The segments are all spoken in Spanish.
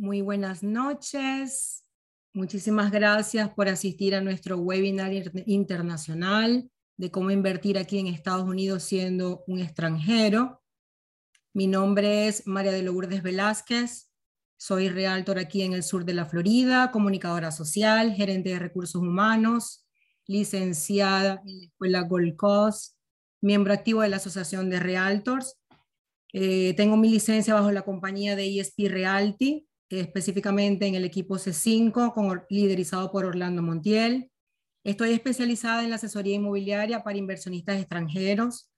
Muy buenas noches. Muchísimas gracias por asistir a nuestro webinar internacional de cómo invertir aquí en Estados Unidos siendo un extranjero. Mi nombre es María de Lourdes Velázquez. Soy realtor aquí en el sur de la Florida, comunicadora social, gerente de recursos humanos, licenciada en la Escuela Gold Coast, miembro activo de la Asociación de Realtors. Eh, tengo mi licencia bajo la compañía de ESP Realty, específicamente en el equipo C5, con, liderizado por Orlando Montiel. Estoy especializada en la asesoría inmobiliaria para inversionistas extranjeros.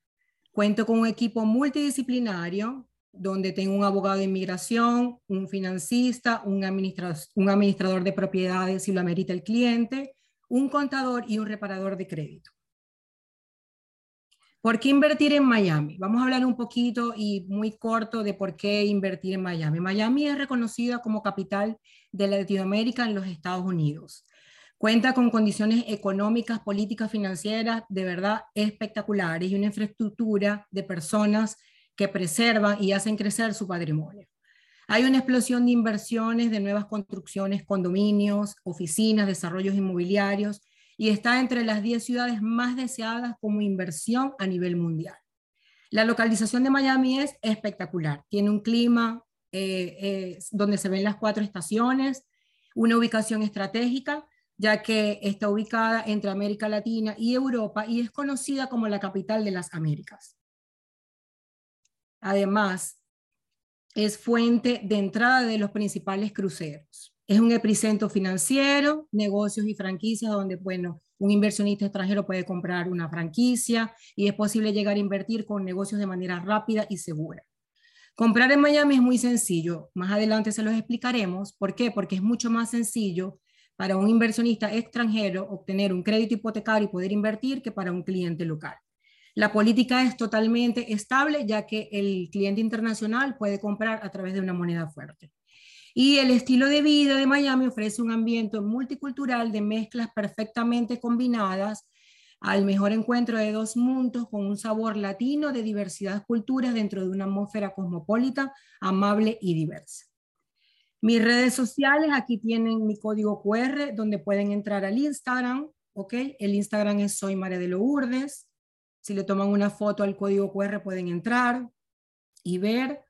Cuento con un equipo multidisciplinario donde tengo un abogado de inmigración, un financista, un administrador, un administrador de propiedades si lo amerita el cliente, un contador y un reparador de crédito. ¿Por qué invertir en Miami? Vamos a hablar un poquito y muy corto de por qué invertir en Miami. Miami es reconocida como capital de Latinoamérica en los Estados Unidos. Cuenta con condiciones económicas, políticas, financieras de verdad espectaculares y una infraestructura de personas que preservan y hacen crecer su patrimonio. Hay una explosión de inversiones, de nuevas construcciones, condominios, oficinas, desarrollos inmobiliarios y está entre las 10 ciudades más deseadas como inversión a nivel mundial. La localización de Miami es espectacular. Tiene un clima eh, eh, donde se ven las cuatro estaciones, una ubicación estratégica, ya que está ubicada entre América Latina y Europa y es conocida como la capital de las Américas. Además, es fuente de entrada de los principales cruceros. Es un epicentro financiero, negocios y franquicias donde, bueno, un inversionista extranjero puede comprar una franquicia y es posible llegar a invertir con negocios de manera rápida y segura. Comprar en Miami es muy sencillo. Más adelante se los explicaremos. ¿Por qué? Porque es mucho más sencillo para un inversionista extranjero obtener un crédito hipotecario y poder invertir que para un cliente local. La política es totalmente estable ya que el cliente internacional puede comprar a través de una moneda fuerte. Y el estilo de vida de Miami ofrece un ambiente multicultural de mezclas perfectamente combinadas al mejor encuentro de dos mundos con un sabor latino de diversidad de culturas dentro de una atmósfera cosmopolita, amable y diversa. Mis redes sociales, aquí tienen mi código QR donde pueden entrar al Instagram, ¿ok? El Instagram es Soy María de Lourdes. Si le toman una foto al código QR pueden entrar y ver.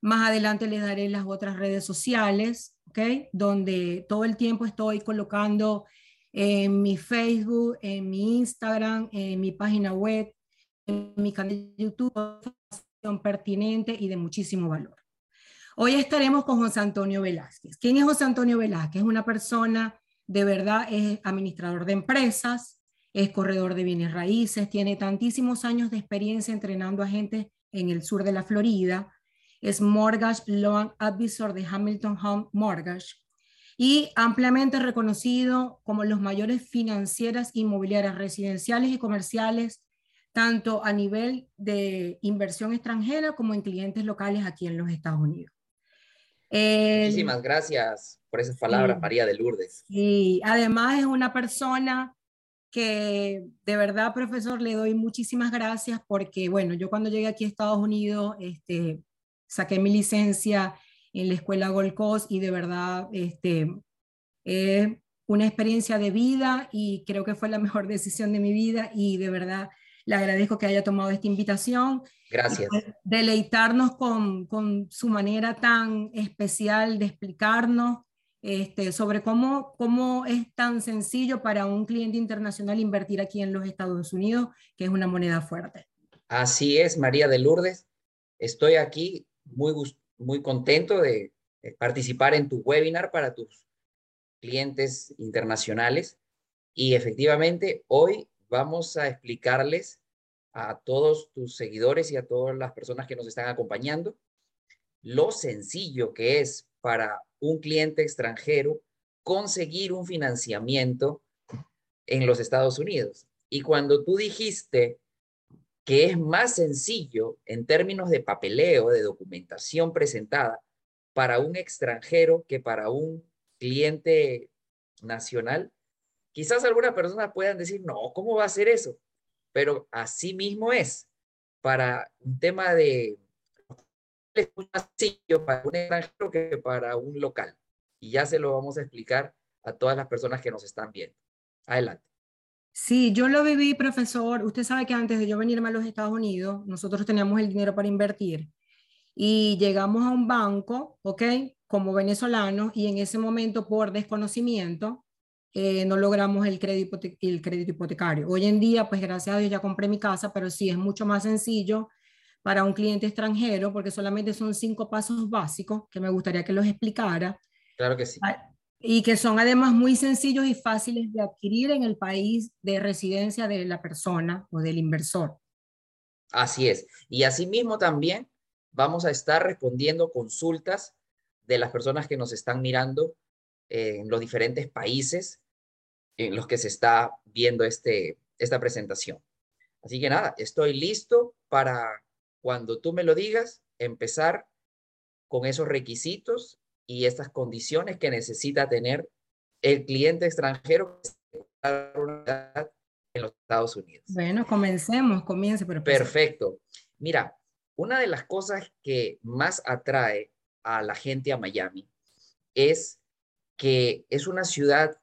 Más adelante les daré las otras redes sociales, ¿ok? Donde todo el tiempo estoy colocando en mi Facebook, en mi Instagram, en mi página web, en mi canal de YouTube, información pertinente y de muchísimo valor. Hoy estaremos con José Antonio Velázquez. ¿Quién es José Antonio Velázquez? Es una persona, de verdad, es administrador de empresas, es corredor de bienes raíces, tiene tantísimos años de experiencia entrenando a gente en el sur de la Florida, es Mortgage Loan Advisor de Hamilton Home Mortgage y ampliamente reconocido como los mayores financieras inmobiliarias residenciales y comerciales, tanto a nivel de inversión extranjera como en clientes locales aquí en los Estados Unidos. Muchísimas gracias por esas palabras, María de Lourdes. Y además es una persona que de verdad, profesor, le doy muchísimas gracias porque, bueno, yo cuando llegué aquí a Estados Unidos, este, saqué mi licencia en la escuela Gold Coast y de verdad este, es una experiencia de vida y creo que fue la mejor decisión de mi vida y de verdad le agradezco que haya tomado esta invitación. Gracias. Deleitarnos con, con, su manera tan especial de explicarnos este, sobre cómo, cómo es tan sencillo para un cliente internacional invertir aquí en los Estados Unidos, que es una moneda fuerte. Así es, María de Lourdes. Estoy aquí muy, muy contento de, participar en tu webinar para tus clientes internacionales. Y efectivamente, hoy vamos a explicarles a todos tus seguidores y a todas las personas que nos están acompañando lo sencillo que es para un cliente extranjero conseguir un financiamiento en los Estados Unidos. Y cuando tú dijiste que es más sencillo en términos de papeleo, de documentación presentada para un extranjero que para un cliente nacional, quizás algunas personas puedan decir, no, ¿cómo va a ser eso? Pero así mismo es. Para un tema de es más sencillo para un extranjero que para un local. Y ya se lo vamos a explicar a todas las personas que nos están viendo. Adelante. Sí, yo lo viví, profesor. Usted sabe que antes de yo venirme a los Estados Unidos, nosotros teníamos el dinero para invertir y llegamos a un banco, ¿ok? Como venezolanos y en ese momento por desconocimiento eh, no logramos el crédito, el crédito hipotecario. Hoy en día, pues gracias a Dios ya compré mi casa, pero sí es mucho más sencillo para un cliente extranjero porque solamente son cinco pasos básicos que me gustaría que los explicara. Claro que sí. Ah, y que son además muy sencillos y fáciles de adquirir en el país de residencia de la persona o del inversor. Así es. Y asimismo también vamos a estar respondiendo consultas de las personas que nos están mirando en los diferentes países en los que se está viendo este, esta presentación. Así que nada, estoy listo para cuando tú me lo digas, empezar con esos requisitos y estas condiciones que necesita tener el cliente extranjero en los Estados Unidos. Bueno, comencemos, comience. Perfecto. Mira, una de las cosas que más atrae a la gente a Miami es que es una ciudad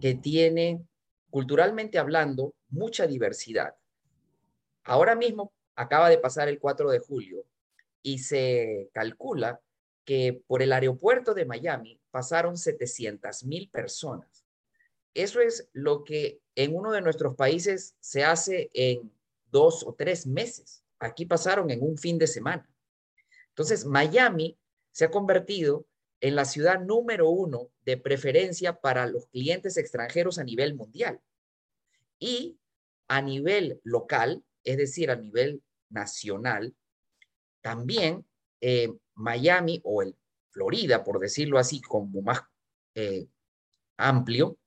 que tiene, culturalmente hablando, mucha diversidad. Ahora mismo acaba de pasar el 4 de julio y se calcula que por el aeropuerto de Miami pasaron 700 mil personas. Eso es lo que en uno de nuestros países se hace en dos o tres meses. Aquí pasaron en un fin de semana. Entonces, Miami se ha convertido en la ciudad número uno de preferencia para los clientes extranjeros a nivel mundial. Y a nivel local, es decir, a nivel nacional, también eh, Miami o el Florida, por decirlo así, como más eh, amplio,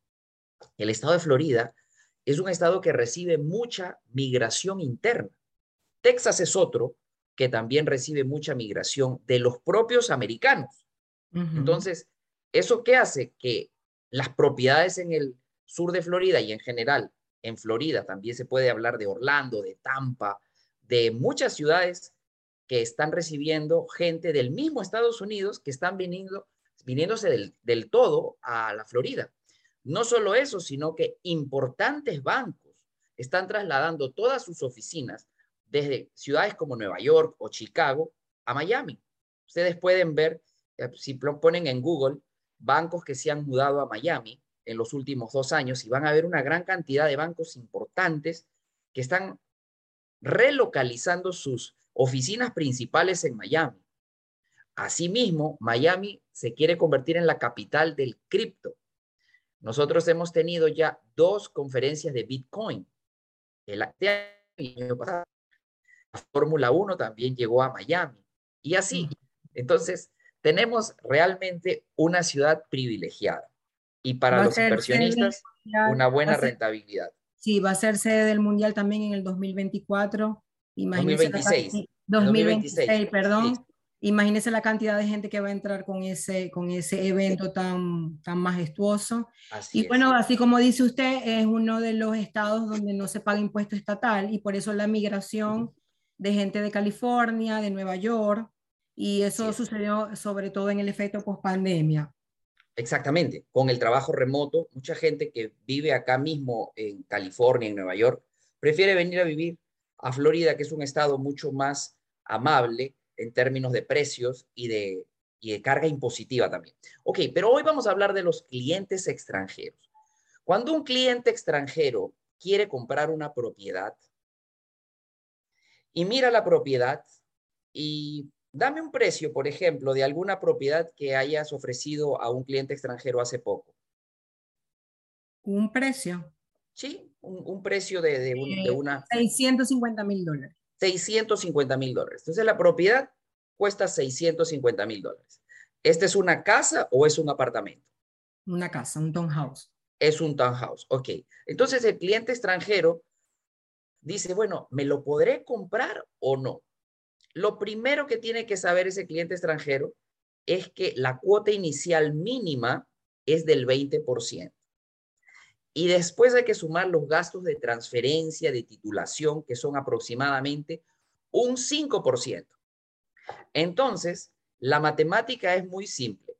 el estado de Florida es un estado que recibe mucha migración interna. Texas es otro que también recibe mucha migración de los propios americanos. Entonces, ¿eso qué hace? Que las propiedades en el sur de Florida y en general en Florida, también se puede hablar de Orlando, de Tampa, de muchas ciudades que están recibiendo gente del mismo Estados Unidos que están viniendo, viniéndose del, todo a la Florida. No solo eso, sino que importantes bancos están trasladando todas sus oficinas desde ciudades como Nueva York o Chicago a Miami. Ustedes pueden ver, eh, si ponen en Google, bancos que se han mudado a Miami en los últimos dos años y van a ver una gran cantidad de bancos importantes que están relocalizando sus oficinas principales en Miami. Asimismo, Miami se quiere convertir en la capital del cripto. Nosotros hemos tenido ya dos conferencias de Bitcoin. El año pasado, la Fórmula 1 también llegó a Miami. Y así. Entonces, tenemos realmente una ciudad privilegiada. Y para los inversionistas, una buena rentabilidad. Sí, va a ser sede del Mundial también en el 2024. Imagínese 2026. 2026, perdón. Imagínese la cantidad de gente que va a entrar con ese, con ese evento tan, tan majestuoso. y bueno, así como dice usted, es uno de los estados donde no se paga impuesto estatal y por eso la migración de gente de California, de Nueva York, y eso sucedió sobre todo en el efecto post pandemia. Exactamente, con el trabajo remoto, mucha gente que vive acá mismo en California, en Nueva York, prefiere venir a vivir a Florida, que es un estado mucho más amable en términos de precios y de, y de carga impositiva también. Ok, pero hoy vamos a hablar de los clientes extranjeros. Cuando un cliente extranjero quiere comprar una propiedad y mira la propiedad y Dame un precio, por ejemplo, de alguna propiedad que hayas ofrecido a un cliente extranjero hace poco. ¿Un precio? Sí, un, precio de, de, de, una... 650 mil dólares. 650 mil dólares. Entonces la propiedad cuesta 650 mil dólares. ¿Esta es una casa o es un apartamento? Una casa, un townhouse. Es un townhouse, ok. Entonces el cliente extranjero dice, bueno, ¿me lo podré comprar o no? Lo primero que tiene que saber ese cliente extranjero es que la cuota inicial mínima es del 20%. Y después hay que sumar los gastos de transferencia, de titulación, que son aproximadamente un 5%. Entonces, la matemática es muy simple.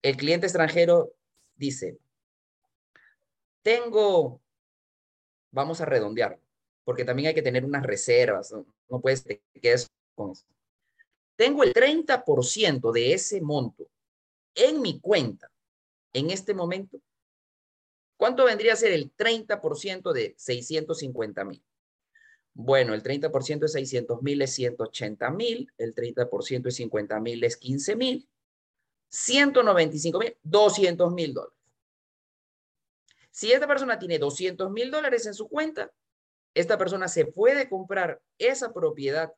El cliente extranjero dice, tengo, vamos a redondear, porque también hay que tener unas reservas, no, no puedes te quedes con eso. Tengo el 30% de ese monto en mi cuenta en este momento. ¿Cuánto vendría a ser el 30% de 650 mil? Bueno, el 30% de 600 mil es 180 mil, el 30% de 50 mil es 15 mil, 195 mil, 200 mil dólares. Si esta persona tiene 200 mil dólares en su cuenta, esta persona se puede comprar esa propiedad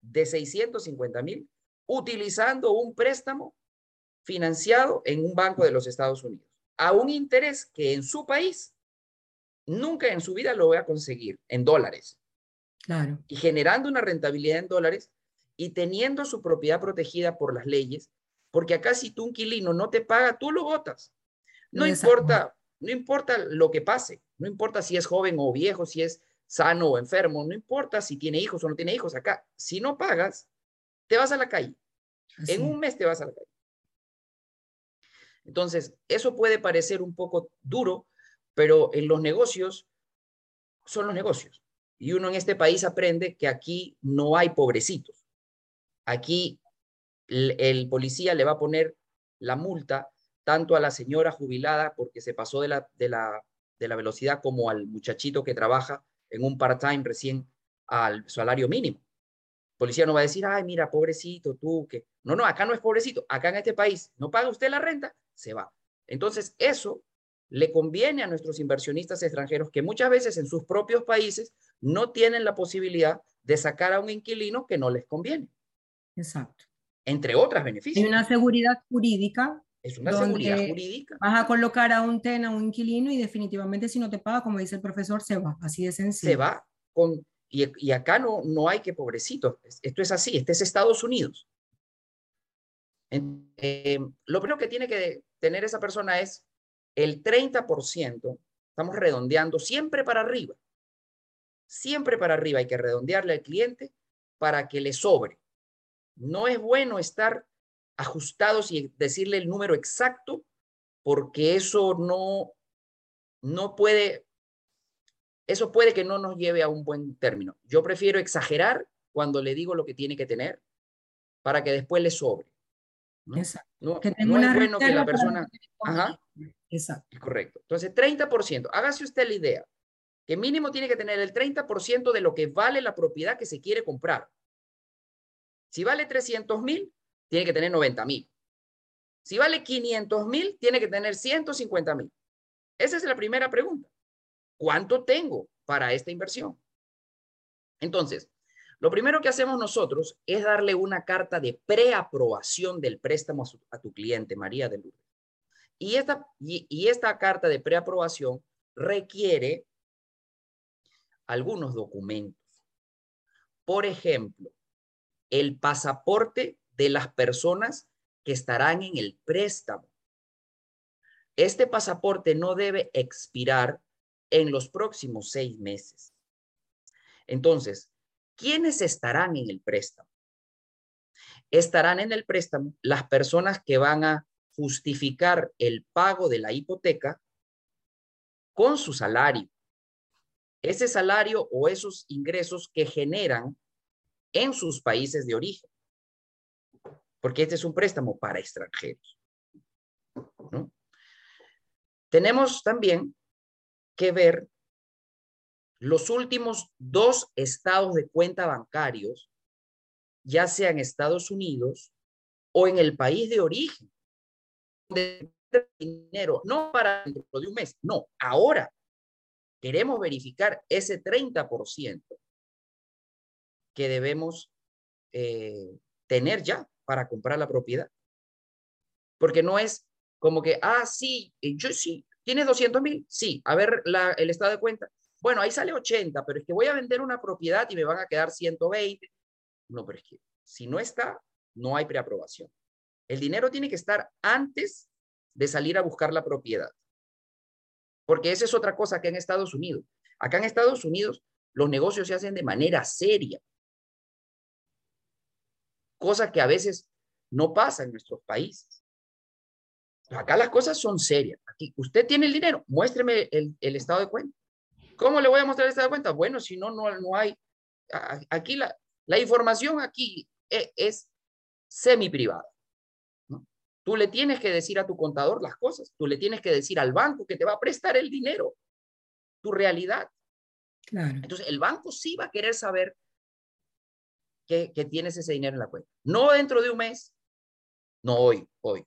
de 650 mil utilizando un préstamo financiado en un banco de los Estados Unidos a un interés que en su país nunca en su vida lo voy a conseguir en dólares. Claro. Y generando una rentabilidad en dólares y teniendo su propiedad protegida por las leyes, porque acá si tú un inquilino no te paga, tú lo votas. No importa, no importa lo que pase, no importa si es joven o viejo, si es sano o enfermo, no importa si tiene hijos o no tiene hijos, acá si no pagas, te vas a la calle. En un mes te vas a la calle. Entonces, eso puede parecer un poco duro, pero en los negocios son los negocios. Y uno en este país aprende que aquí no hay pobrecitos. Aquí el, policía le va a poner la multa tanto a la señora jubilada porque se pasó de la, de la, de la velocidad como al muchachito que trabaja en un part-time recién al salario mínimo. El policía no va a decir, ay, mira, pobrecito, tú, que... No, no, acá no es pobrecito. Acá en este país no paga usted la renta, se va. Entonces, eso le conviene a nuestros inversionistas extranjeros que muchas veces en sus propios países no tienen la posibilidad de sacar a un inquilino que no les conviene. Exacto. Entre otras beneficios. Hay una seguridad jurídica. Es una seguridad jurídica. Vas a colocar a un TEN, a un inquilino, y definitivamente si no te paga, como dice el profesor, se va. Así de sencillo. Se va. Con, y, acá no, no hay que pobrecito. Esto es así. Este es Estados Unidos. Eh, lo primero que tiene que tener esa persona es el 30%, estamos redondeando siempre para arriba, siempre para arriba, hay que redondearle al cliente para que le sobre. No es bueno estar ajustados y decirle el número exacto porque eso no, no puede, eso puede que no nos lleve a un buen término. Yo prefiero exagerar cuando le digo lo que tiene que tener para que después le sobre. ¿No? Exacto. No, es bueno que la persona... Ajá. Exacto. Correcto. Entonces, 30%. Hágase usted la idea que mínimo tiene que tener el 30% de lo que vale la propiedad que se quiere comprar. Si vale 300 mil, tiene que tener 90 mil. Si vale 500 mil, tiene que tener 150 mil. Esa es la primera pregunta. ¿Cuánto tengo para esta inversión? Entonces, lo primero que hacemos nosotros es darle una carta de preaprobación del préstamo a, tu cliente, María de Lourdes. Y esta, y, esta carta de preaprobación requiere algunos documentos. Por ejemplo, el pasaporte de las personas que estarán en el préstamo. Este pasaporte no debe expirar en los próximos seis meses. Entonces, ¿quiénes estarán en el préstamo? Estarán en el préstamo las personas que van a justificar el pago de la hipoteca con su salario. Ese salario o esos ingresos que generan en sus países de origen. Porque este es un préstamo para extranjeros. Tenemos también que ver los últimos dos estados de cuenta bancarios, ya sea en Estados Unidos o en el país de origen, de dinero, no para dentro de un mes, no, ahora queremos verificar ese 30% que debemos eh, tener ya para comprar la propiedad. Porque no es como que, ah, sí, yo sí, ¿tienes 200 mil? Sí, a ver el estado de cuenta. Bueno, ahí sale 80, pero es que voy a vender una propiedad y me van a quedar 120. No, pero es que si no está, no hay preaprobación. El dinero tiene que estar antes de salir a buscar la propiedad. Porque esa es otra cosa que en Estados Unidos. Acá en Estados Unidos los negocios se hacen de manera seria. cosa que a veces no pasa en nuestros países. Acá las cosas son serias. Aquí, usted tiene el dinero, muéstreme el, estado de cuenta. ¿Cómo le voy a mostrar de cuenta? Bueno, si no, no, no hay. Aquí la, la información aquí e, es, semi privada. Tú le tienes que decir a tu contador las cosas, tú le tienes que decir al banco que te va a prestar el dinero, tu realidad. Entonces, el banco sí va a querer saber que, tienes ese dinero en la cuenta. No dentro de un mes, no hoy, hoy.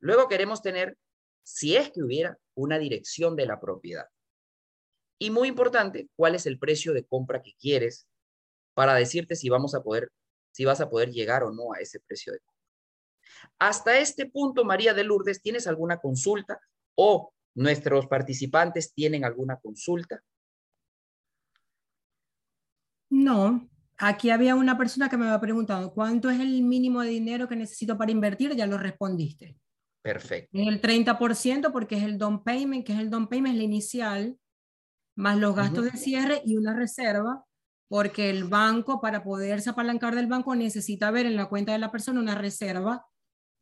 Luego queremos tener, si es que hubiera, una dirección de la propiedad. Y muy importante, cuál es el precio de compra que quieres para decirte si vamos a poder, si vas a poder llegar o no a ese precio de compra. Hasta este punto, María de Lourdes, ¿tienes alguna consulta o nuestros participantes tienen alguna consulta? No, aquí había una persona que me había preguntado, ¿cuánto es el mínimo de dinero que necesito para invertir? Ya lo respondiste. Perfecto. El 30% porque es el down payment, que es el down payment, es la inicial, más los gastos de cierre y una reserva, porque el banco, para poderse apalancar del banco, necesita ver en la cuenta de la persona una reserva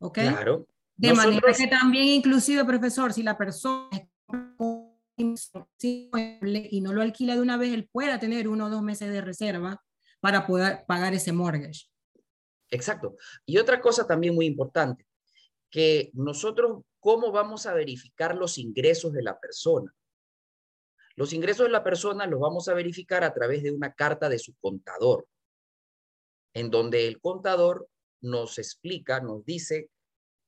¿ok? Claro. De manera que también, inclusive, profesor, si la persona y no lo alquila de una vez, él pueda tener uno o dos meses de reserva para poder pagar ese mortgage. Exacto. Y otra cosa también muy importante, que nosotros, ¿cómo vamos a verificar los ingresos de la persona? Los ingresos de la persona los vamos a verificar a través de una carta de su contador, en donde el contador nos explica, nos dice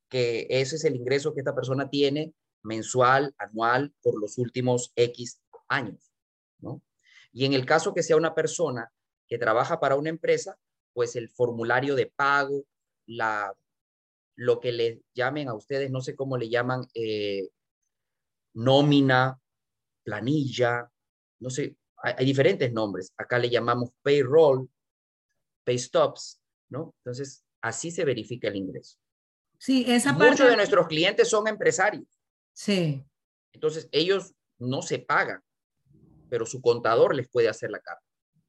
que ese es el ingreso que esta persona tiene mensual, anual, por los últimos X años. Y en el caso que sea una persona que trabaja para una empresa, pues el formulario de pago, la, lo que le llamen a ustedes, no sé cómo le llaman, eh, nómina, planilla, no sé, hay, hay, diferentes nombres. Acá le llamamos payroll, pay stops, ¿no? Entonces, Así se verifica el ingreso. Sí, esa Muchos de nuestros clientes son empresarios. Sí. Entonces, ellos no se pagan, pero su contador les puede hacer la carta.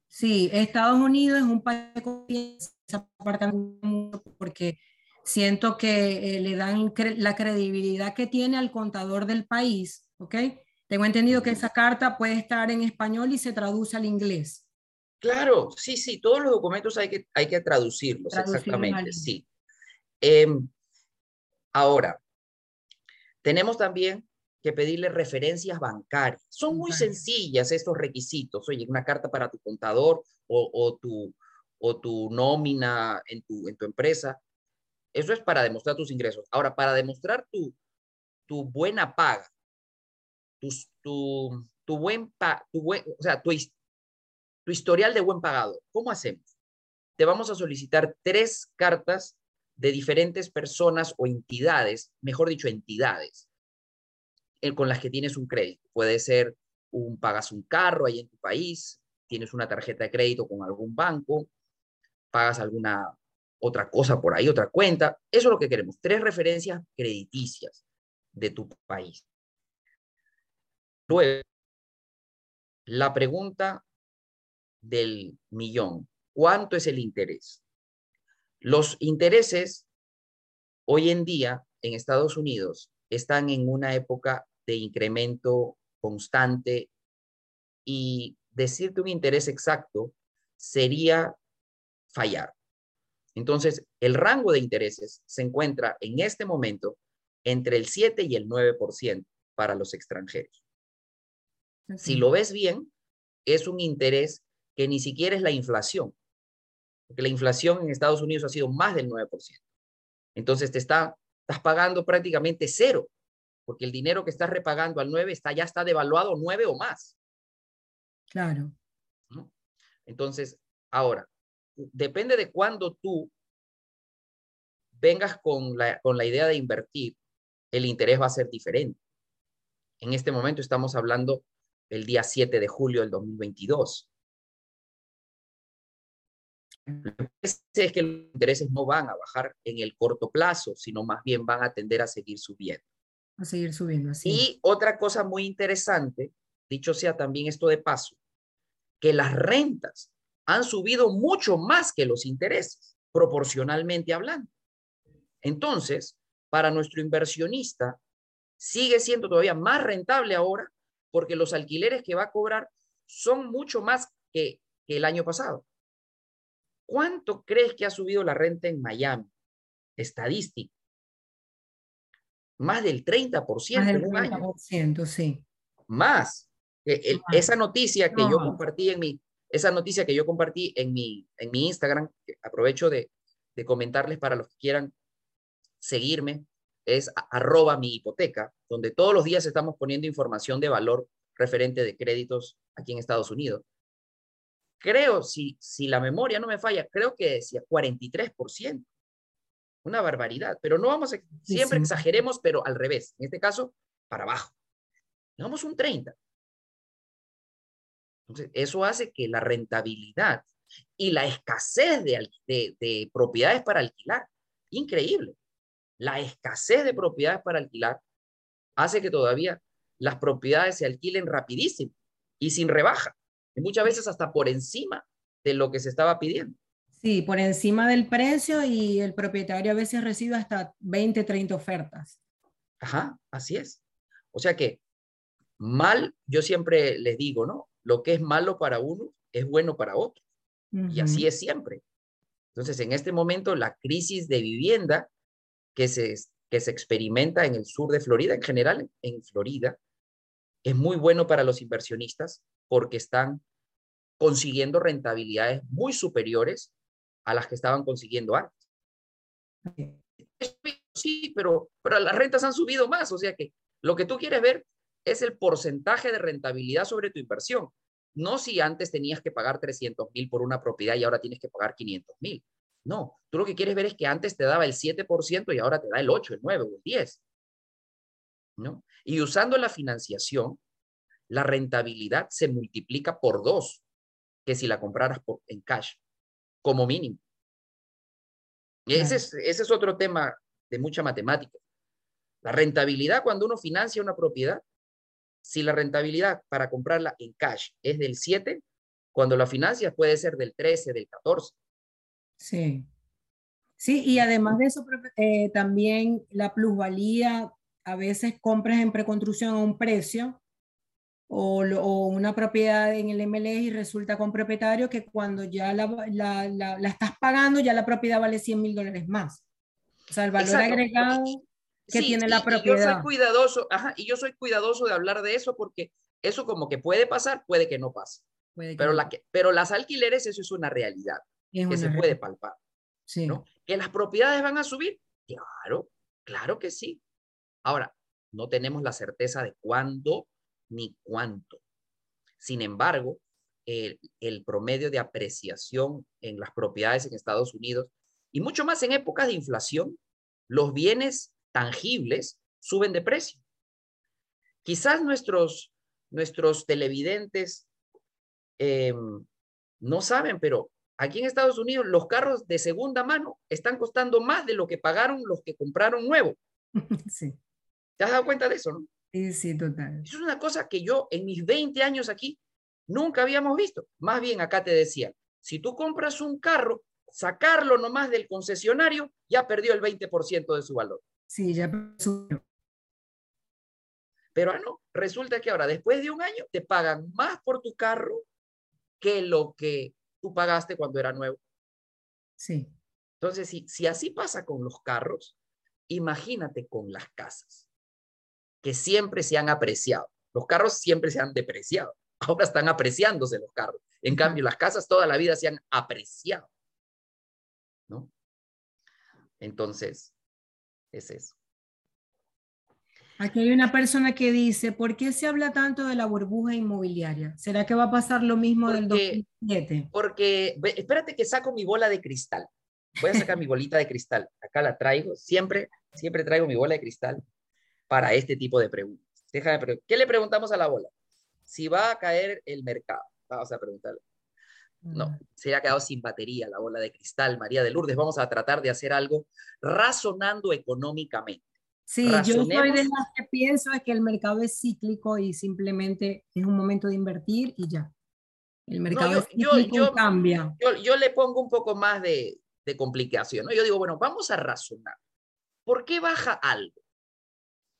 Sí, Estados Unidos es un país que porque siento que eh, le dan la credibilidad que tiene al contador del país, ¿ok? Tengo entendido que esa carta puede estar en español y se traduce al inglés. Claro, sí, sí, todos los documentos hay que, hay que traducirlos, exactamente, sí. Em, ahora, tenemos también que pedirle referencias bancarias. Son muy sencillas estos requisitos. Oye, una carta para tu contador o, tu, o tu nómina en tu, en tu empresa. Eso es para demostrar tus ingresos. Ahora, para demostrar tu, tu buena paga, tu, buen, tu buen, o sea, tu, tu historial de buen pagado. ¿Cómo hacemos? Te vamos a solicitar tres cartas de diferentes personas o entidades, mejor dicho, entidades, eh, con las que tienes un crédito. Puede ser un pagas un carro ahí en tu país, tienes una tarjeta de crédito con algún banco, pagas alguna otra cosa por ahí, otra cuenta. Eso es lo que queremos. Tres referencias crediticias de tu país. Luego, la pregunta del millón. ¿Cuánto es el interés? Los intereses hoy en día en Estados Unidos están en una época de incremento constante y decirte un interés exacto sería fallar. Entonces, el rango de intereses se encuentra en este momento entre el 7 y el 9% para los extranjeros. Si lo ves bien, es un interés que ni siquiera es la inflación, porque la inflación en Estados Unidos ha sido más del 9%. Entonces te está, estás pagando prácticamente cero, porque el dinero que estás repagando al 9 está, ya está devaluado 9 o más. Claro. Entonces, ahora, depende de cuándo tú vengas con la, con la idea de invertir, el interés va a ser diferente. En este momento estamos hablando el día 7 de julio del 2022. Lo que es que los intereses no van a bajar en el corto plazo, sino más bien van a tender a seguir subiendo. A seguir subiendo, así. Y otra cosa muy interesante, dicho sea también esto de paso, que las rentas han subido mucho más que los intereses. proporcionalmente hablando. Entonces, para nuestro inversionista, sigue siendo todavía más rentable ahora porque los alquileres que va a cobrar son mucho más que, que el año pasado. ¿Cuánto crees que ha subido la renta en Miami? Estadística. Más del 30% Más del en un año. 30%, sí. Más. El- Más. esa noticia que yo compartí en mi, esa noticia que yo compartí en mi, en mi Instagram, aprovecho de, de comentarles para los que quieran seguirme, es arroba mi hipoteca, donde todos los días estamos poniendo información de valor referente de créditos aquí en Estados Unidos. Creo, si, si la memoria no me falla, creo que decía 43%. Una barbaridad, pero no vamos a, siempre sí. exageremos, pero al revés. En este caso, para abajo. Digamos un 30. Entonces, eso hace que la rentabilidad y la escasez de, de- de propiedades para alquilar, increíble. La escasez de propiedades para alquilar hace que todavía las propiedades se alquilen rapidísimo y sin rebaja. Y muchas veces hasta por encima de lo que se estaba pidiendo. Sí, por encima del precio y el propietario a veces recibe hasta 20, 30 ofertas. Ajá, así es. O sea que mal, yo siempre les digo, ¿no? Lo que es malo para uno es bueno para otro. Y así es siempre. Entonces, en este momento, la crisis de vivienda que se, que se experimenta en el sur de Florida, en general en Florida, es muy bueno para los inversionistas porque están consiguiendo rentabilidades muy superiores a las que estaban consiguiendo antes. Sí, pero, pero las rentas han subido más, o sea que lo que tú quieres ver es el porcentaje de rentabilidad sobre tu inversión. No si antes tenías que pagar 300 mil por una propiedad y ahora tienes que pagar 500 mil. No, tú lo que quieres ver es que antes te daba el 7% y ahora te da el 8, el 9 o el 10. ¿No? Y usando la financiación, la rentabilidad se multiplica por dos que si la compraras por, en cash, como mínimo. Y ese, es, ese es otro tema de mucha matemática. La rentabilidad cuando uno financia una propiedad, si la rentabilidad para comprarla en cash es del 7, cuando la financias puede ser del 13, del 14. Sí. Sí, y además de eso, eh, también la plusvalía, a veces compras en preconstrucción a un precio o, o, una propiedad en el MLS y resulta con propietario que cuando ya la, la, la, la estás pagando, ya la propiedad vale 100 mil dólares más. O sea, el valor Exacto. agregado que sí, tiene la propiedad. Y yo soy cuidadoso, ajá, y yo soy cuidadoso de hablar de eso porque eso como que puede pasar, puede que no pase. Puede que pero, no. la que, pero las alquileres, eso es una realidad Es que se realidad. puede palpar. Sí. ¿no? ¿Que las propiedades van a subir? Claro, claro que sí. Ahora, no tenemos la certeza de cuándo ni cuánto. Sin embargo, el, el, promedio de apreciación en las propiedades en Estados Unidos y mucho más en épocas de inflación, los bienes tangibles suben de precio. Quizás nuestros, nuestros televidentes eh, no saben, pero aquí en Estados Unidos los carros de segunda mano están costando más de lo que pagaron los que compraron nuevo. Sí. ¿Te has dado cuenta de eso, no? Sí, sí, total. Es una cosa que yo en mis 20 años aquí nunca habíamos visto. Más bien acá te decía, si tú compras un carro, sacarlo nomás del concesionario ya perdió el 20% de su valor. Sí, ya subió. Pero ah, no, resulta que ahora después de un año te pagan más por tu carro que lo que tú pagaste cuando era nuevo. Sí. Entonces, si, si así pasa con los carros, imagínate con las casas, que siempre se han apreciado. Los carros siempre se han depreciado. Ahora están apreciándose los carros. En cambio, las casas toda la vida se han apreciado. ¿No? Entonces, es eso. Aquí hay una persona que dice, ¿por qué se habla tanto de la burbuja inmobiliaria? ¿Será que va a pasar lo mismo porque, del 2007? Porque, espérate que saco mi bola de cristal. Voy a sacar mi bolita de cristal. Acá la traigo. Siempre, siempre traigo mi bola de cristal para este tipo de preguntas. Déjame pre ¿Qué le preguntamos a la bola? Si va a caer el mercado. Vamos a preguntarle. No, se ha quedado sin batería la bola de cristal, María de Lourdes. Vamos a tratar de hacer algo razonando económicamente. Sí, Razonemos. yo soy de las que pienso es que el mercado es cíclico y simplemente es un momento de invertir y ya. El mercado no, yo, yo, yo, cambia. Yo, le pongo un poco más de, de complicación. ¿no? Yo digo, bueno, vamos a razonar. ¿Por qué baja algo?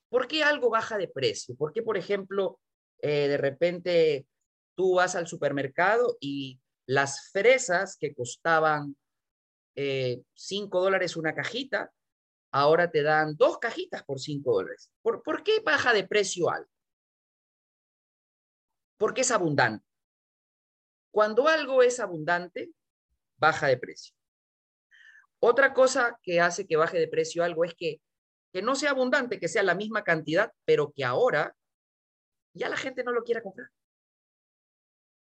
¿Por qué algo baja de precio? ¿Por qué, por ejemplo, eh, de repente tú vas al supermercado y las fresas que costaban 5 eh, dólares una cajita, ahora te dan dos cajitas por 5 dólares. ¿Por, ¿Por qué baja de precio algo? Porque es abundante. Cuando algo es abundante, baja de precio. Otra cosa que hace que baje de precio algo es que, que no sea abundante, que sea la misma cantidad, pero que ahora ya la gente no lo quiera comprar.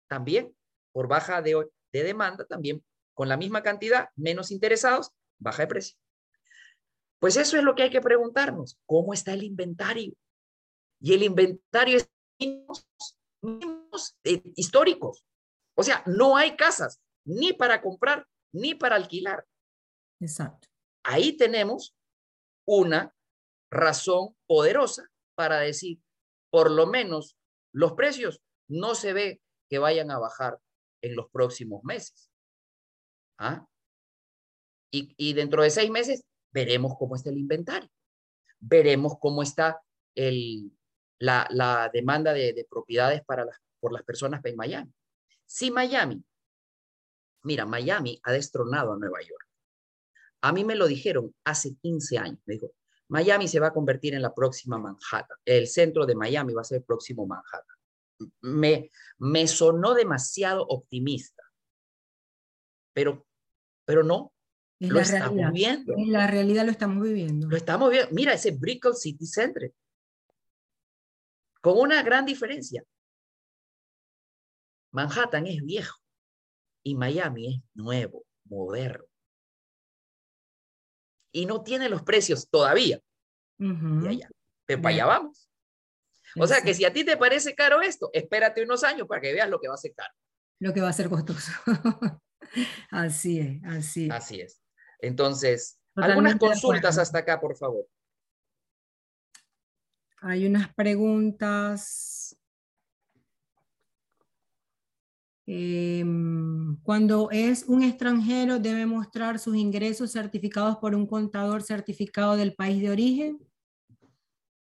También, por baja de, de demanda, también con la misma cantidad, menos interesados, baja de precio. Pues eso es lo que hay que preguntarnos. ¿Cómo está el inventario? Y el inventario es mínimos, eh, históricos. O sea, no hay casas ni para comprar ni para alquilar. Exacto. Ahí tenemos una razón poderosa para decir, por lo menos los precios no se ve que vayan a bajar en los próximos meses. ¿Ah? Y, dentro de seis meses veremos cómo está el inventario, veremos cómo está el, la, demanda de, propiedades para las, por las personas en Miami. Si Miami, mira, Miami ha destronado a Nueva York. A mí me lo dijeron hace 15 años. Dijo, Miami se va a convertir en la próxima Manhattan. El centro de Miami va a ser el próximo Manhattan. Me, me sonó demasiado optimista. Pero, pero no. Lo estamos viendo. En la realidad lo estamos viviendo. Lo estamos viendo. Mira ese Brickell City Center. Con una gran diferencia. Manhattan es viejo y Miami es nuevo, moderno y no tiene los precios todavía. Allá. Pero para allá vamos. O sea que si a ti te parece caro esto, espérate unos años para que veas lo que va a ser caro. Lo que va a ser costoso. así es, así es. Así es. Entonces, algunas consultas hasta acá, por favor. Hay unas preguntas. Em, cuando es un extranjero, debe mostrar sus ingresos certificados por un contador certificado del país de origen.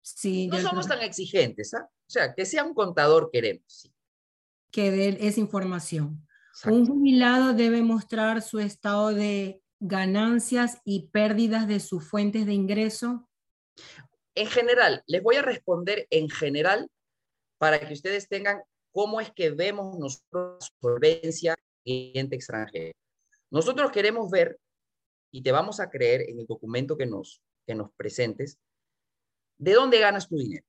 Sí, no somos tan exigentes, ¿ah? O sea, que sea un contador queremos. Sí. Que dé esa información. Un jubilado debe mostrar su estado de ganancias y pérdidas de sus fuentes de ingreso. En general, les voy a responder en general para que ustedes tengan cómo es que vemos nosotros solvencia cliente extranjero. Nosotros queremos ver, y te vamos a creer en el documento que nos, que nos presentes, de dónde ganas tu dinero.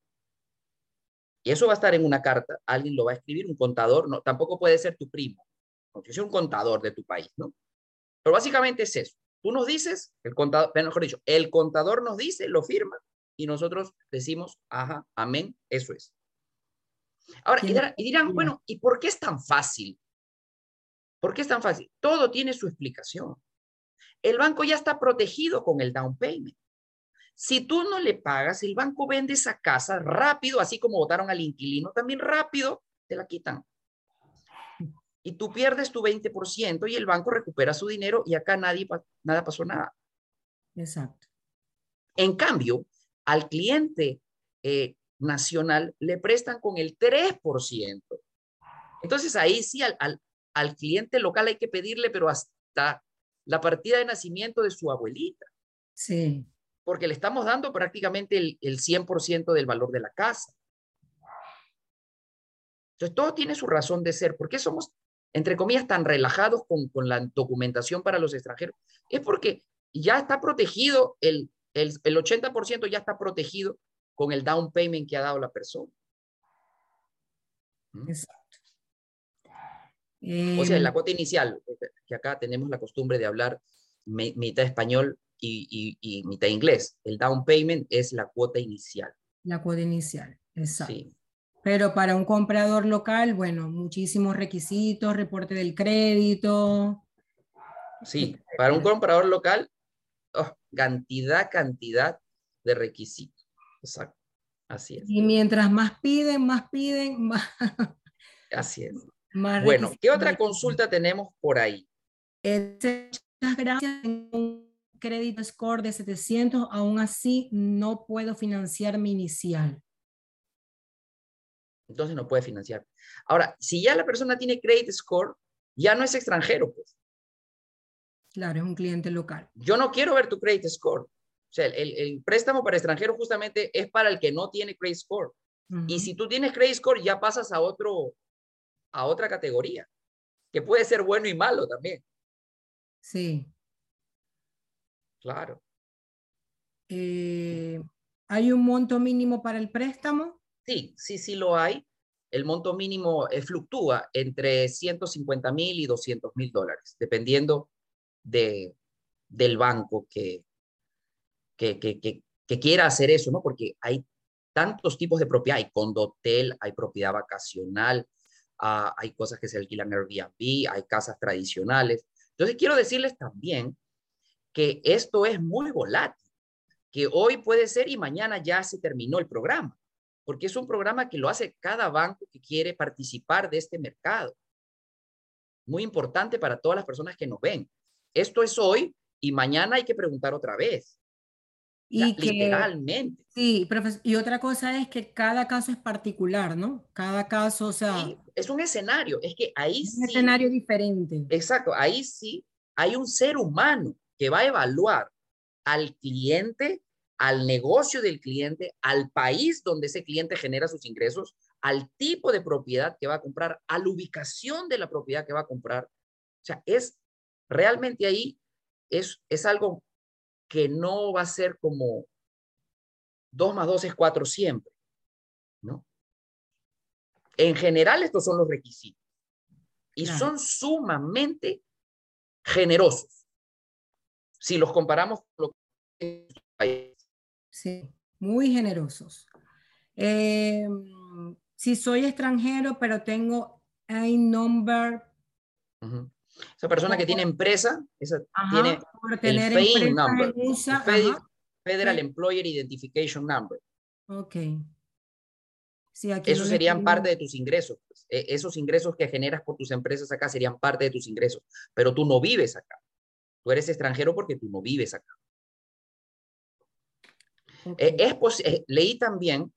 Y eso va a estar en una carta, alguien lo va a escribir, un contador, no, tampoco puede ser tu primo, aunque es un contador de tu país, ¿no? Pero básicamente es eso. Tú nos dices, el contador, mejor dicho, el contador nos dice, lo firma, y nosotros decimos, ajá, amén, eso es. Ahora, y dirán, bueno, ¿y por qué es tan fácil? ¿Por qué es tan fácil? Todo tiene su explicación. El banco ya está protegido con el down payment. Si tú no le pagas, el banco vende esa casa rápido, así como votaron al inquilino, también rápido te la quitan. Y tú pierdes tu 20% y el banco recupera su dinero y acá nadie, nada pasó nada. Exacto. En cambio, al cliente eh, nacional le prestan con el 3%. Entonces ahí sí al, al, cliente local hay que pedirle, pero hasta la partida de nacimiento de su abuelita. Sí. Porque le estamos dando prácticamente el, el 100% del valor de la casa. Entonces todo tiene su razón de ser. ¿Por qué somos, entre comillas, tan relajados con, con la documentación para los extranjeros? Es porque ya está protegido, el, el, el 80% ya está protegido con el down payment que ha dado la persona. ¿Mm? Exacto. o sea, en la em, cuota inicial, que acá tenemos la costumbre de hablar mitad español y, y, mitad inglés. El down payment es la cuota inicial. La cuota inicial, exacto. Sí. Pero para un comprador local, bueno, muchísimos requisitos, reporte del crédito. Sí, para un comprador local, oh, cantidad, cantidad de requisitos. Exacto. Así es. Y mientras más piden, más piden, más. Así es. bueno, ¿qué otra consulta tenemos por ahí? gracias, tengo un crédito score de 700, aún así no puedo financiar mi inicial. Entonces no puede financiar. Ahora, si ya la persona tiene credit score, ya no es extranjero, pues. Claro, es un cliente local. Yo no quiero ver tu credit score. O sea, el, préstamo para extranjero justamente es para el que no tiene credit score. Y si tú tienes credit score, ya pasas a, otro, a otra categoría, que puede ser bueno y malo también. Sí. Claro. Eh, ¿Hay un monto mínimo para el préstamo? Sí, sí, sí lo hay. El monto mínimo eh, fluctúa entre 150 mil y 200 mil dólares, dependiendo de, del banco que, que, que, que, quiera hacer eso, ¿no? Porque hay tantos tipos de propiedad, hay condotel, hay propiedad vacacional, ah, hay cosas que se alquilan Airbnb, hay casas tradicionales. Entonces, quiero decirles también que esto es muy volátil, que hoy puede ser y mañana ya se terminó el programa, porque es un programa que lo hace cada banco que quiere participar de este mercado. Muy importante para todas las personas que nos ven. Esto es hoy y mañana hay que preguntar otra vez. Y literalmente. Sí, y otra cosa es que cada caso es particular, ¿no? Cada caso, o sea... es un escenario, es que ahí es Un escenario diferente. Exacto, ahí sí hay un ser humano que va a evaluar al cliente, al negocio del cliente, al país donde ese cliente genera sus ingresos, al tipo de propiedad que va a comprar, a la ubicación de la propiedad que va a comprar. O sea, es realmente ahí, es, es algo que no va a ser como 2 más 2 es 4 siempre, ¿no? En general, estos son los requisitos. Y son sumamente generosos. Si los comparamos con los países. Sí, muy generosos. Eh, si soy extranjero, pero tengo a number. Esa persona que tiene empresa, esa tiene el FEIN number, Federal Employer Identification Number. Ok. Sí, Esos serían parte de tus ingresos. E, esos ingresos que generas por tus empresas acá serían parte de tus ingresos, pero tú no vives acá. Tú eres extranjero porque tú no vives acá. E, es eh, leí también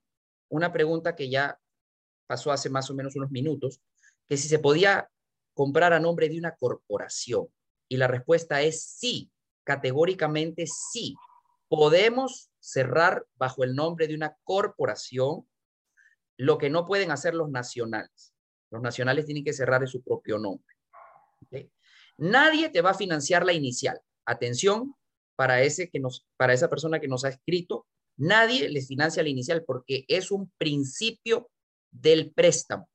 una pregunta que ya pasó hace más o menos unos minutos, que si se podía comprar a nombre de una corporación. Y la respuesta es sí, categóricamente sí. Podemos cerrar bajo el nombre de una corporación lo que no pueden hacer los nacionales. Los nacionales tienen que cerrar en su propio nombre. Nadie te va a financiar la inicial. Atención para, ese que nos, para esa persona que nos ha escrito, nadie les financia la inicial porque es un principio del préstamo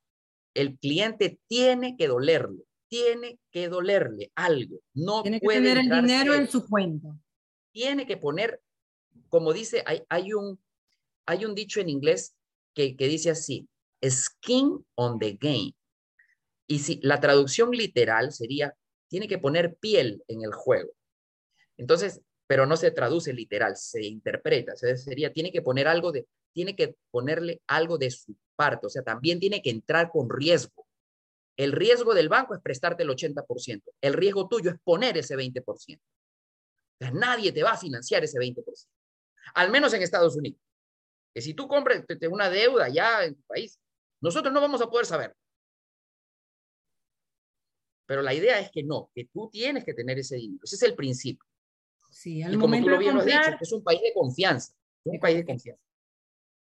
el cliente tiene que dolerle, tiene que dolerle algo. No tiene que tener el dinero en su cuenta. Tiene que poner, como dice, hay, hay, un, hay un dicho en inglés que, que dice así, skin on the game. Y si la traducción literal sería, tiene que poner piel en el juego. Entonces, pero no se traduce literal, se interpreta. sería, tiene que poner algo de, tiene que ponerle algo de su parte, o sea, también tiene que entrar con riesgo. El riesgo del banco es prestarte el 80%, el riesgo tuyo es poner ese 20%. O sea, nadie te va a financiar ese 20%, al menos en Estados Unidos. Que si tú compras una deuda ya en tu país, nosotros no vamos a poder saber. Pero la idea es que no, que tú tienes que tener ese dinero. Ese es el principio. Sí, al y como tú lo bien has dicho, es un país de confianza. Un país de confianza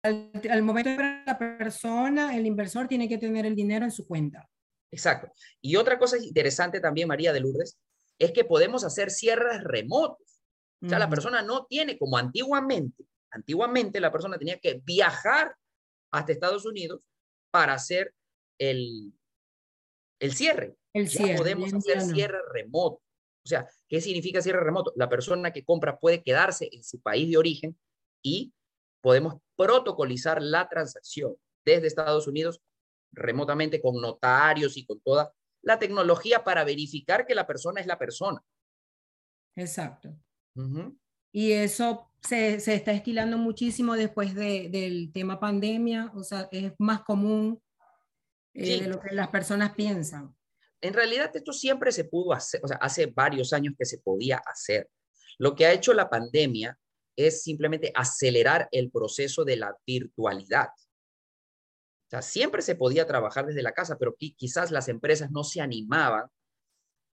al, momento de la persona, el inversor tiene que tener el dinero en su cuenta. Exacto. Y otra cosa interesante también, María de Lourdes, es que podemos hacer cierres remotos. O sea, la persona no tiene, como antiguamente, antiguamente la persona tenía que viajar hasta Estados Unidos para hacer el, el cierre. El ya podemos hacer cierre remoto. O sea, ¿qué significa cierre remoto? La persona que compra puede quedarse en su país de origen y podemos protocolizar la transacción desde Estados Unidos remotamente con notarios y con toda la tecnología para verificar que la persona es la persona. Exacto. Y eso se, está estilando muchísimo después del tema pandemia, o sea, es más común eh, de lo que las personas piensan. En realidad esto siempre se pudo hacer, o sea, hace varios años que se podía hacer. Lo que ha hecho la pandemia es simplemente acelerar el proceso de la virtualidad. O sea, siempre se podía trabajar desde la casa, pero quizás las empresas no se animaban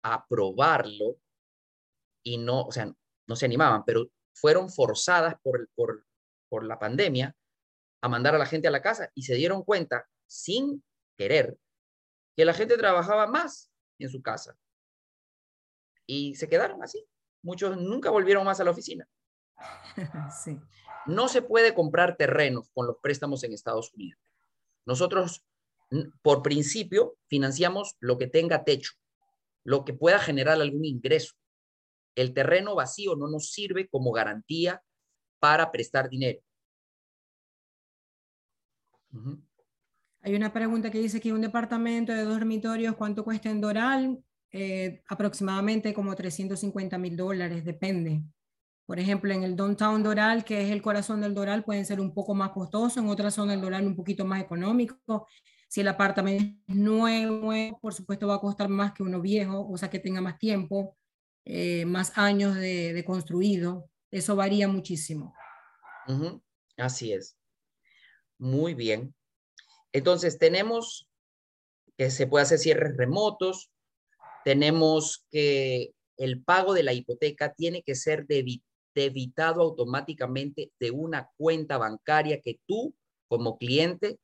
a probarlo y no, o sea, no se animaban, pero fueron forzadas por, por, por la pandemia a mandar a la gente a la casa y se dieron cuenta, sin querer, que la gente trabajaba más en su casa. Y se quedaron así. Muchos nunca volvieron más a la oficina. Sí. No se puede comprar terrenos con los préstamos en Estados Unidos. Nosotros, por principio, financiamos lo que tenga techo, lo que pueda generar algún ingreso. El terreno vacío no nos sirve como garantía para prestar dinero. Hay una pregunta que dice que un departamento de dos dormitorios, ¿cuánto cuesta en Doral? Eh, aproximadamente como 350 mil dólares, depende. Por ejemplo, en el Downtown Doral, que es el corazón del Doral, pueden ser un poco más costosos, en otra zona del Doral un poquito más económico. Si el apartamento es nuevo, por supuesto va a costar más que uno viejo, o sea que tenga más tiempo, eh, más años de, construido. Eso varía muchísimo. Así es. Muy bien. Entonces, tenemos que se puede hacer cierres remotos, tenemos que el pago de la hipoteca tiene que ser debitado automáticamente de una cuenta bancaria que tú, como cliente,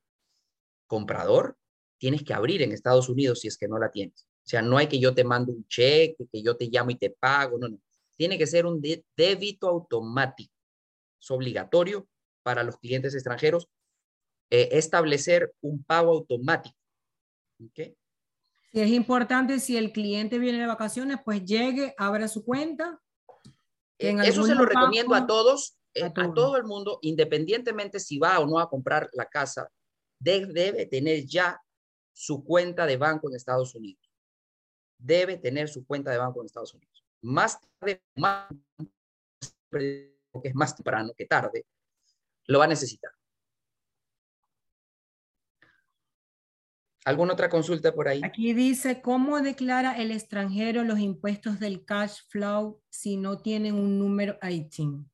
comprador, tienes que abrir en Estados Unidos si es que no la tienes. O sea, no hay que yo te mando un cheque, que yo te llamo y te pago, no, no. Tiene que ser un débito automático. Es obligatorio para los clientes extranjeros eh, establecer un pago automático. ¿Okay? Si es importante, si el cliente viene de vacaciones, pues llegue, abra su cuenta. Eh, eso se lo recomiendo a todos, eh, a, todo el mundo, independientemente si va o no a comprar la casa, debe tener ya su cuenta de banco en Estados Unidos. Debe tener su cuenta de banco en Estados Unidos. Más tarde, más, que es más temprano que tarde, lo va a necesitar. ¿Alguna otra consulta por ahí? Aquí dice, ¿cómo declara el extranjero los impuestos del cash flow si no tienen un número ITIN?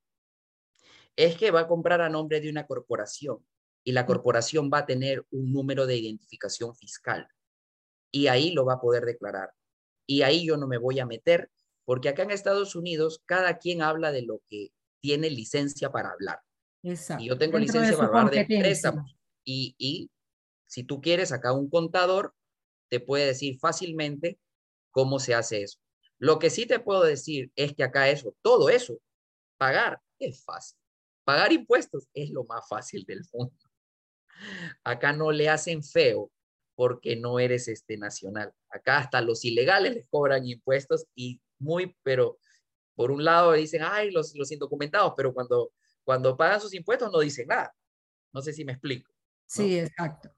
Es que va a comprar a nombre de una corporación y la corporación va a tener un número de identificación fiscal y ahí lo va a poder declarar. Y ahí yo no me voy a meter porque acá en Estados Unidos cada quien habla de lo que tiene licencia para hablar. Exacto. Y yo tengo licencia para hablar de préstamos y, y si tú quieres, acá un contador te puede decir fácilmente cómo se hace eso. Lo que sí te puedo decir es que acá eso, todo eso, pagar es fácil. Pagar impuestos es lo más fácil del mundo. Acá no le hacen feo porque no eres este nacional. Acá hasta los ilegales les cobran impuestos y muy, pero por un lado dicen, ay, los, los indocumentados, pero cuando, cuando pagan sus impuestos no dicen nada. No sé si me explico. Sí, exacto.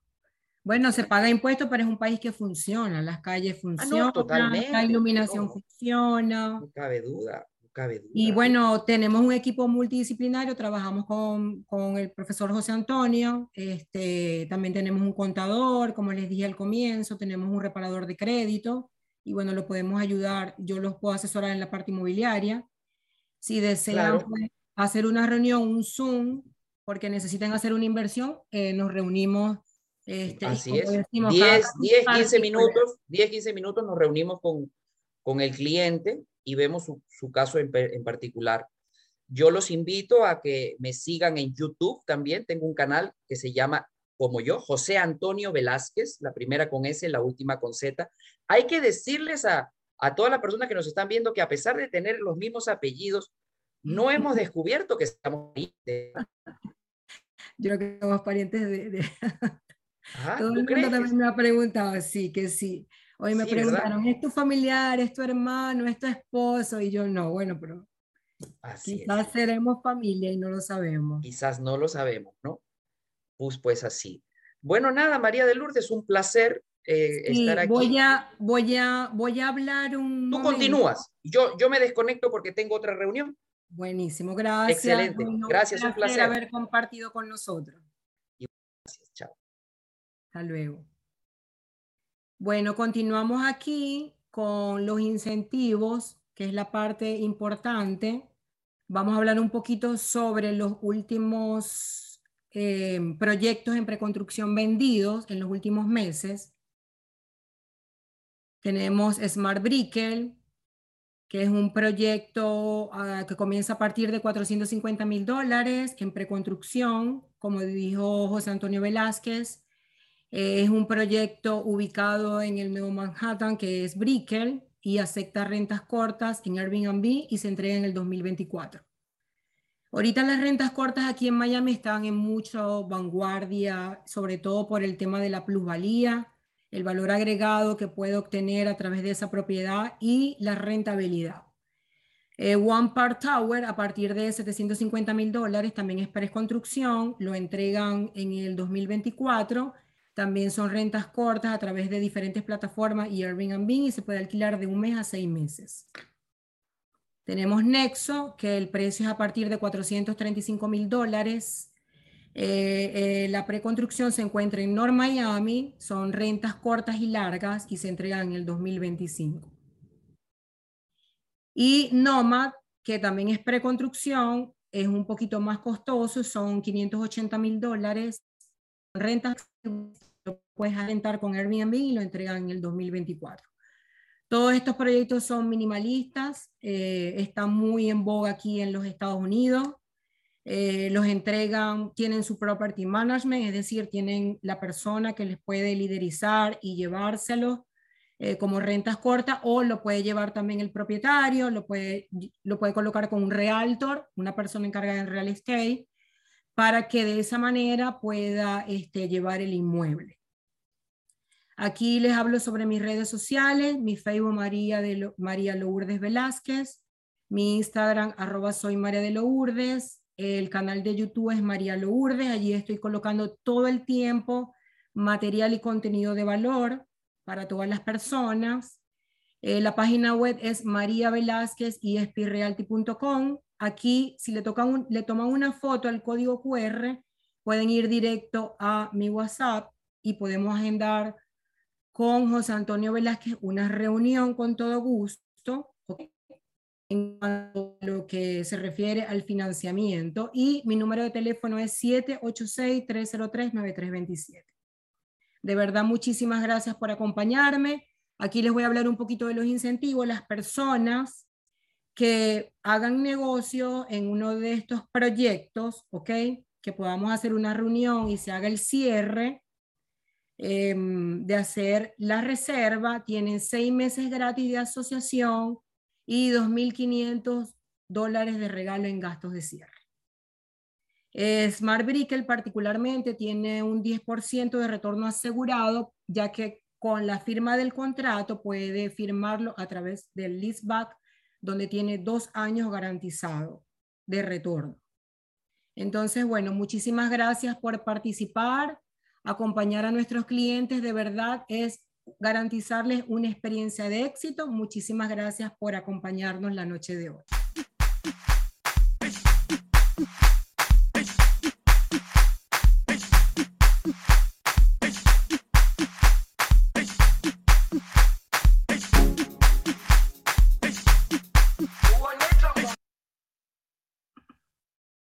Bueno, se paga impuestos, pero es un país que funciona, las calles ah, funcionan, la iluminación funciona. No cabe duda, no cabe duda. Y bueno, tenemos un equipo multidisciplinario, trabajamos con, con, el profesor José Antonio, este, también tenemos un contador, como les dije al comienzo, tenemos un reparador de crédito, y bueno, lo podemos ayudar, yo los puedo asesorar en la parte inmobiliaria. Si desean pues, hacer una reunión, un Zoom, porque necesitan hacer una inversión, eh, nos reunimos este, Así es. 10, 10, 15 minutos, 10, 15 minutos nos reunimos con, con el cliente y vemos su, su caso en, en, particular. Yo los invito a que me sigan en YouTube también. Tengo un canal que se llama, como yo, José Antonio Velázquez, la primera con S, la última con Z. Hay que decirles a, a todas las personas que nos están viendo que a pesar de tener los mismos apellidos, no hemos descubierto que estamos ahí. Yo creo que somos parientes de, todo el mundo también me ha preguntado, sí, que sí. Hoy me preguntaron, ¿es tu familiar, es tu hermano, es tu esposo? Y yo no, bueno, pero quizás seremos familia y no lo sabemos. Quizás no lo sabemos, ¿no? Pues, pues así. Bueno, nada, María de Lourdes, un placer eh, estar aquí. Voy a, voy, a, voy a hablar un. Tú continúas. Yo, yo me desconecto porque tengo otra reunión. Buenísimo, gracias. Excelente, gracias, un placer haber compartido con nosotros. Hasta luego. Bueno, continuamos aquí con los incentivos, que es la parte importante. Vamos a hablar un poquito sobre los últimos eh, proyectos en preconstrucción vendidos en los últimos meses. Tenemos Smart Brickell, que es un proyecto ah, que comienza a partir de 450 mil dólares en preconstrucción, como dijo José Antonio Velázquez, es un proyecto ubicado en el Nuevo Manhattan que es Brickell y acepta rentas cortas en Airbnb y se entrega en el 2024. Ahorita las rentas cortas aquí en Miami están en mucha vanguardia, sobre todo por el tema de la plusvalía, el valor agregado que puede obtener a través de esa propiedad y la rentabilidad. Eh, One Part Tower, a partir de 750 mil dólares, también es preconstrucción, lo entregan en el 2024 también son rentas cortas a través de diferentes plataformas y Airbnb y se puede alquilar de un mes a seis meses. Tenemos Nexo, que el precio es a partir de 435 mil dólares. Eh, eh, la preconstrucción se encuentra en North Miami, son rentas cortas y largas y se entregan en el 2025. Y Nomad, que también es preconstrucción, es un poquito más costoso, son 580 mil dólares. Rentas lo puedes alentar con Airbnb y lo entregan en el 2024. Todos estos proyectos son minimalistas, eh, están muy en boga aquí en los Estados Unidos. Eh, los entregan, tienen su property management, es decir, tienen la persona que les puede liderizar y llevárselos eh, como rentas cortas o lo puede llevar también el propietario, lo puede, lo puede colocar con un realtor, una persona encargada en real estate, para que de esa manera pueda este, llevar el inmueble. Aquí les hablo sobre mis redes sociales, mi Facebook María, de María Lourdes Velázquez, mi Instagram arroba el canal de YouTube es María Lourdes, allí estoy colocando todo el tiempo material y contenido de valor para todas las personas. Eh, la página web es María Velázquez y espirrealty.com. Aquí, si le, tocan le toman una foto al código QR, pueden ir directo a mi WhatsApp y podemos agendar con José Antonio Velázquez una reunión con todo gusto en cuanto a lo que se refiere al financiamiento y mi número de teléfono es 786-303-9327. De verdad, muchísimas gracias por acompañarme. Aquí les voy a hablar un poquito de los incentivos. Las personas que hagan negocio en uno de estos proyectos, ¿ok? Que podamos hacer una reunión y se haga el cierre em, de hacer la reserva, tienen seis meses gratis de asociación y 2.500 dólares de regalo en gastos de cierre. Smart Brickell particularmente tiene un 10% de retorno asegurado, ya que con la firma del contrato puede firmarlo a través del leaseback donde tiene dos años garantizado de retorno. Entonces, bueno, muchísimas gracias por participar, acompañar a nuestros clientes, de verdad es garantizarles una experiencia de éxito. Muchísimas gracias por acompañarnos la noche de hoy.